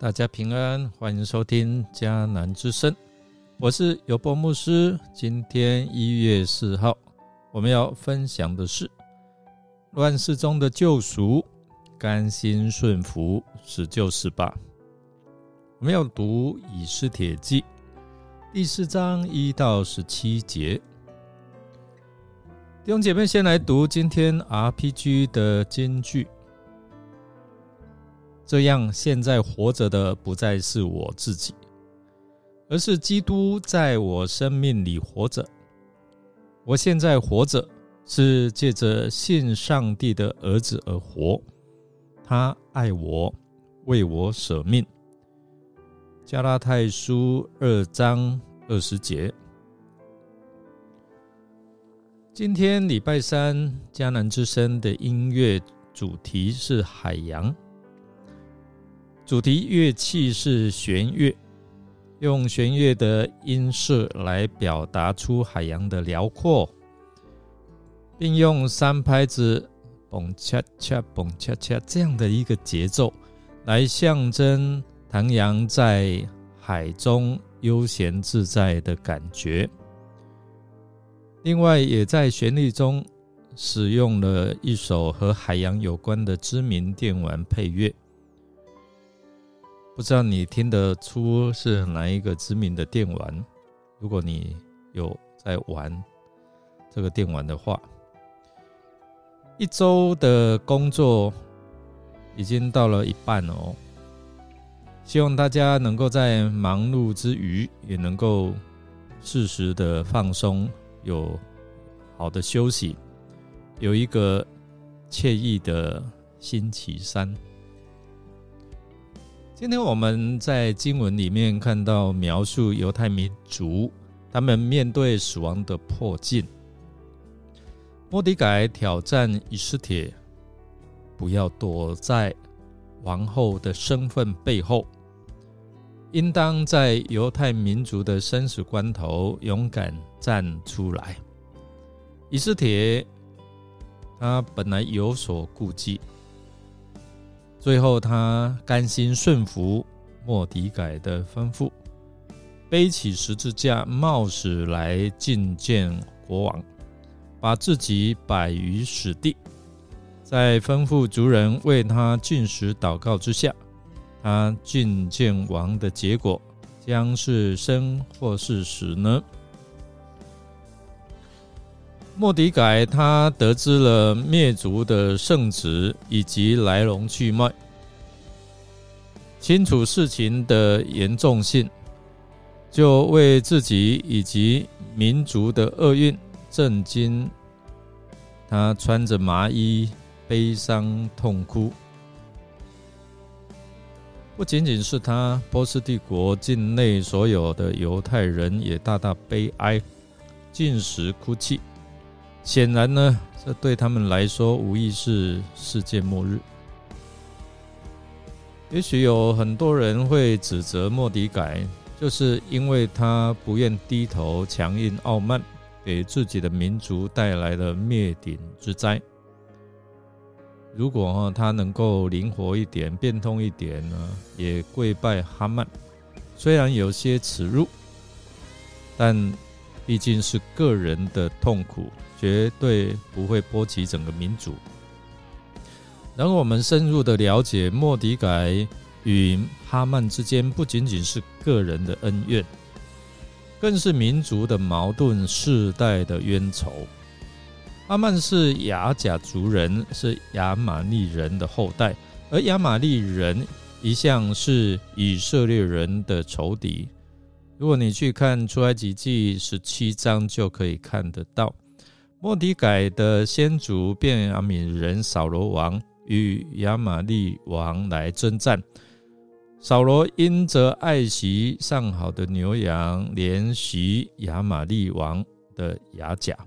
大家平安，欢迎收听迦南之声，我是尤波牧师。今天一月四号，我们要分享的是乱世中的救赎，甘心顺服，死就是吧。我们要读以斯帖记第四章一到十七节。弟兄姐妹，先来读今天 RPG 的金句。这样，现在活着的不再是我自己，而是基督在我生命里活着。我现在活着，是借着信上帝的儿子而活。他爱我，为我舍命。加拉太书二章二十节。今天礼拜三，迦南之声的音乐主题是海洋。主题乐器是弦乐，用弦乐的音色来表达出海洋的辽阔，并用三拍子嘣恰恰嘣恰恰这样的一个节奏，来象征唐扬在海中悠闲自在的感觉。另外，也在旋律中使用了一首和海洋有关的知名电玩配乐。不知道你听得出是哪一个知名的电玩？如果你有在玩这个电玩的话，一周的工作已经到了一半哦。希望大家能够在忙碌之余，也能够适时的放松，有好的休息，有一个惬意的星期三。今天我们在经文里面看到描述犹太民族他们面对死亡的迫境。莫迪改挑战以斯帖，不要躲在王后的身份背后，应当在犹太民族的生死关头勇敢站出来。以斯帖他本来有所顾忌。最后，他甘心顺服莫迪改的吩咐，背起十字架，冒死来觐见国王，把自己摆于死地。在吩咐族人为他进食祷告之下，他觐见王的结果将是生或是死呢？莫迪改他得知了灭族的圣旨以及来龙去脉，清楚事情的严重性，就为自己以及民族的厄运震惊。他穿着麻衣，悲伤痛哭。不仅仅是他，波斯帝国境内所有的犹太人也大大悲哀，进食哭泣。显然呢，这对他们来说无疑是世界末日。也许有很多人会指责莫迪改，就是因为他不愿低头、强硬、傲慢，给自己的民族带来了灭顶之灾。如果哈他能够灵活一点、变通一点呢，也跪拜哈曼，虽然有些耻辱，但毕竟是个人的痛苦。绝对不会波及整个民族。然后我们深入的了解，莫迪改与哈曼之间不仅仅是个人的恩怨，更是民族的矛盾、世代的冤仇。哈曼是雅甲族人，是亚玛利人的后代，而亚玛利人一向是以色列人的仇敌。如果你去看出埃及记十七章，就可以看得到。莫迪改的先祖便雅悯人扫罗王与亚玛利王来征战，扫罗因着爱惜上好的牛羊，怜惜亚玛利王的牙甲，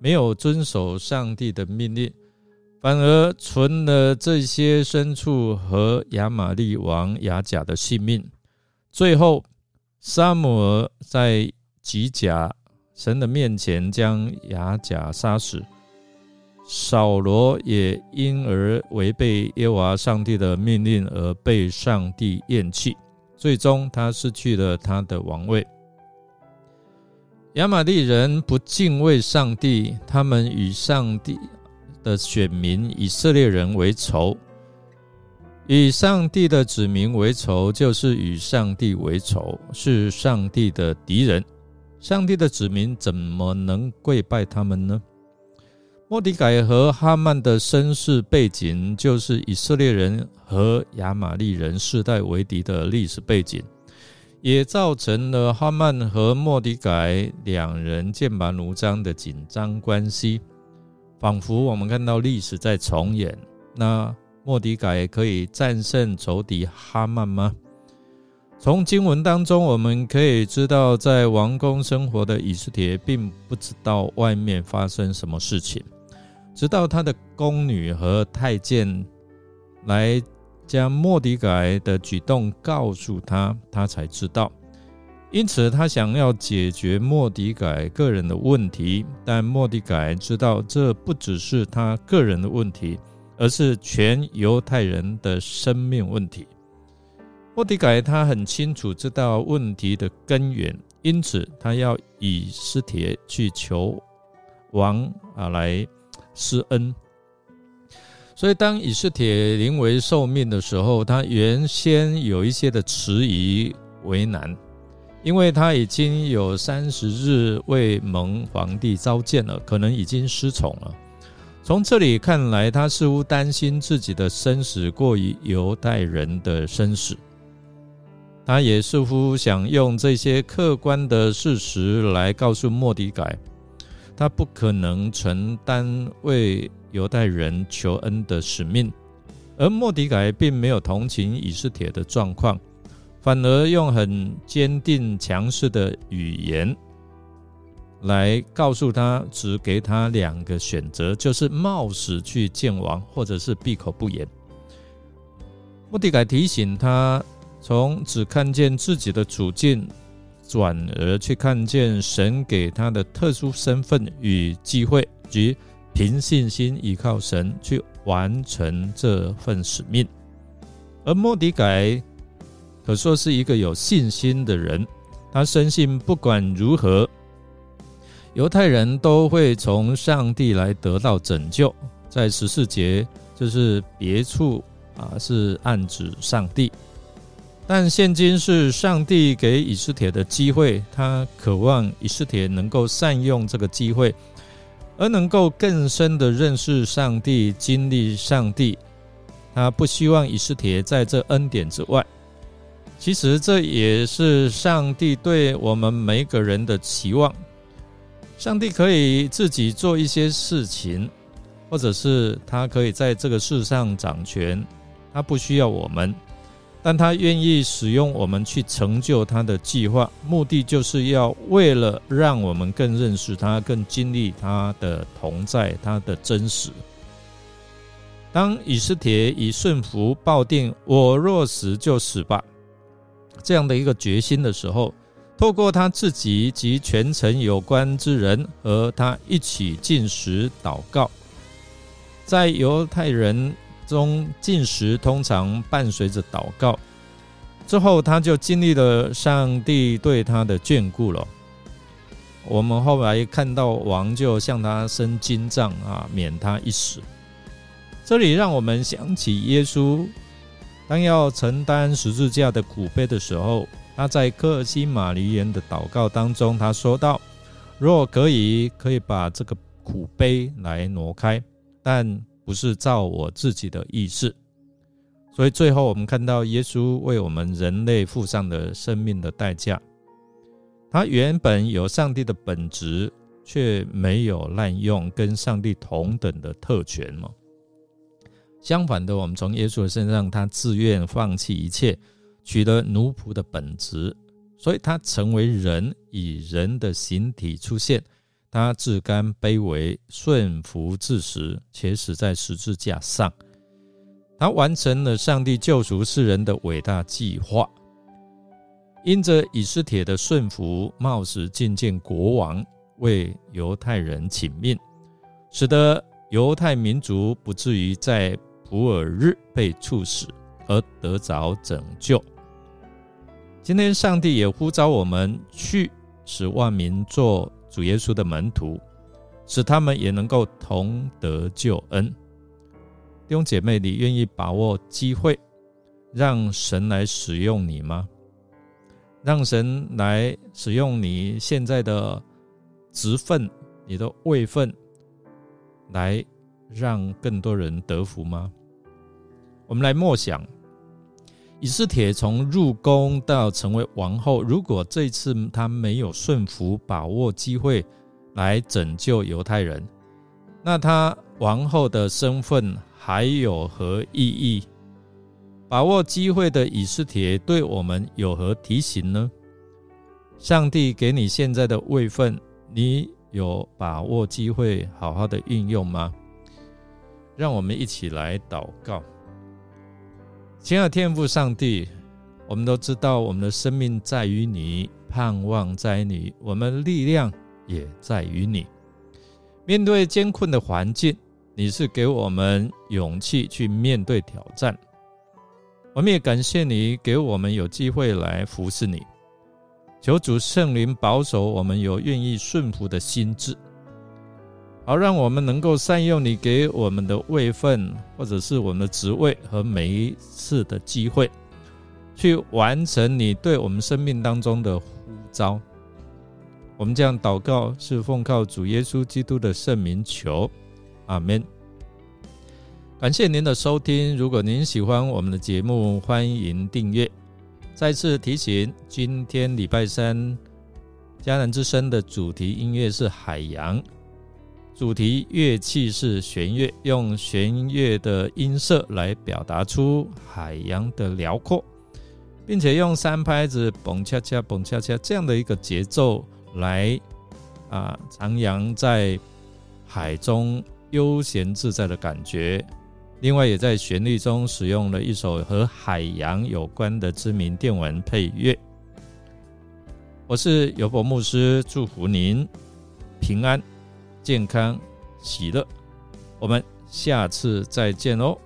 没有遵守上帝的命令，反而存了这些牲畜和亚玛利王牙甲的性命。最后，萨姆尔在吉甲。神的面前将雅甲杀死，扫罗也因而违背耶和华上帝的命令而被上帝厌弃，最终他失去了他的王位。亚玛利人不敬畏上帝，他们与上帝的选民以色列人为仇，与上帝的子民为仇，就是与上帝为仇，是上帝的敌人。上帝的子民怎么能跪拜他们呢？莫迪改和哈曼的身世背景，就是以色列人和亚玛利人世代为敌的历史背景，也造成了哈曼和莫迪改两人剑拔弩张的紧张关系。仿佛我们看到历史在重演。那莫迪改可以战胜仇敌哈曼吗？从经文当中，我们可以知道，在王宫生活的以斯帖，并不知道外面发生什么事情。直到他的宫女和太监来将莫迪改的举动告诉他，他才知道。因此，他想要解决莫迪改个人的问题，但莫迪改知道这不只是他个人的问题，而是全犹太人的生命问题。莫迪改他很清楚知道问题的根源，因此他要以斯帖去求王啊来。施恩，所以当以斯帖临危受命的时候，他原先有一些的迟疑为难，因为他已经有三十日为蒙皇帝召见了，可能已经失宠了。从这里看来，他似乎担心自己的生死过于犹太人的生死，他也似乎想用这些客观的事实来告诉莫迪改。他不可能承担为犹太人求恩的使命，而莫迪改并没有同情以斯帖的状况，反而用很坚定、强势的语言来告诉他，只给他两个选择，就是冒死去见王，或者是闭口不言。莫迪改提醒他，从只看见自己的处境。转而去看见神给他的特殊身份与机会，及凭信心依靠神去完成这份使命。而莫迪改可说是一个有信心的人，他深信不管如何，犹太人都会从上帝来得到拯救。在十四节，就是别处啊，是暗指上帝。但现今是上帝给以斯帖的机会，他渴望以斯帖能够善用这个机会，而能够更深的认识上帝、经历上帝。他不希望以斯帖在这恩典之外。其实这也是上帝对我们每个人的期望。上帝可以自己做一些事情，或者是他可以在这个世上掌权，他不需要我们。但他愿意使用我们去成就他的计划，目的就是要为了让我们更认识他，更经历他的同在，他的真实。当以斯帖以顺服抱定“我若死就死吧”这样的一个决心的时候，透过他自己及全城有关之人和他一起进食祷告，在犹太人。中进食通常伴随着祷告，之后他就经历了上帝对他的眷顾了。我们后来看到王就向他伸金杖啊，免他一死。这里让我们想起耶稣，当要承担十字架的苦悲的时候，他在克西马尼园的祷告当中，他说道：“若可以，可以把这个苦悲来挪开，但。”不是照我自己的意思，所以最后我们看到耶稣为我们人类付上的生命的代价。他原本有上帝的本质，却没有滥用跟上帝同等的特权嘛。相反的，我们从耶稣的身上，他自愿放弃一切，取得奴仆的本质，所以他成为人，以人的形体出现。他自甘卑微，顺服至死，且死在十字架上。他完成了上帝救赎世人的伟大计划。因着以斯帖的顺服，冒死觐见国王，为犹太人请命，使得犹太民族不至于在普尔日被处死，而得着拯救。今天，上帝也呼召我们去使万民做主耶稣的门徒，使他们也能够同得救恩。弟兄姐妹，你愿意把握机会，让神来使用你吗？让神来使用你现在的职分、你的位分，来让更多人得福吗？我们来默想，以斯帖从入宫到成为王后，如果这次他没有顺服、把握机会来拯救犹太人，那他王后的身份还有何意义？把握机会的以斯帖对我们有何提醒呢？上帝给你现在的位分，你有把握机会好好的运用吗？让我们一起来祷告。亲爱的天父上帝，我们都知道我们的生命在于你，盼望在你，我们力量也在于你。面对艰困的环境，你是给我们勇气去面对挑战。我们也感谢你，给我们有机会来服侍你。求主圣灵保守我们有愿意顺服的心智，好让我们能够善用你给我们的位分，或者是我们的职位和每一次的机会，去完成你对我们生命当中的呼召。我们这样祷告，是奉靠主耶稣基督的圣名求，阿门。感谢您的收听。如果您喜欢我们的节目，欢迎订阅。再次提醒，今天礼拜三迦南之声的主题音乐是海洋，主题乐器是弦乐，用弦乐的音色来表达出海洋的辽阔，并且用三拍子蹦恰恰蹦恰恰这样的一个节奏来啊徜徉在海中悠闲自在的感觉。另外，也在旋律中使用了一首和海洋有关的知名电文配乐。我是尤博牧师，祝福您平安、健康、喜乐。我们下次再见哦。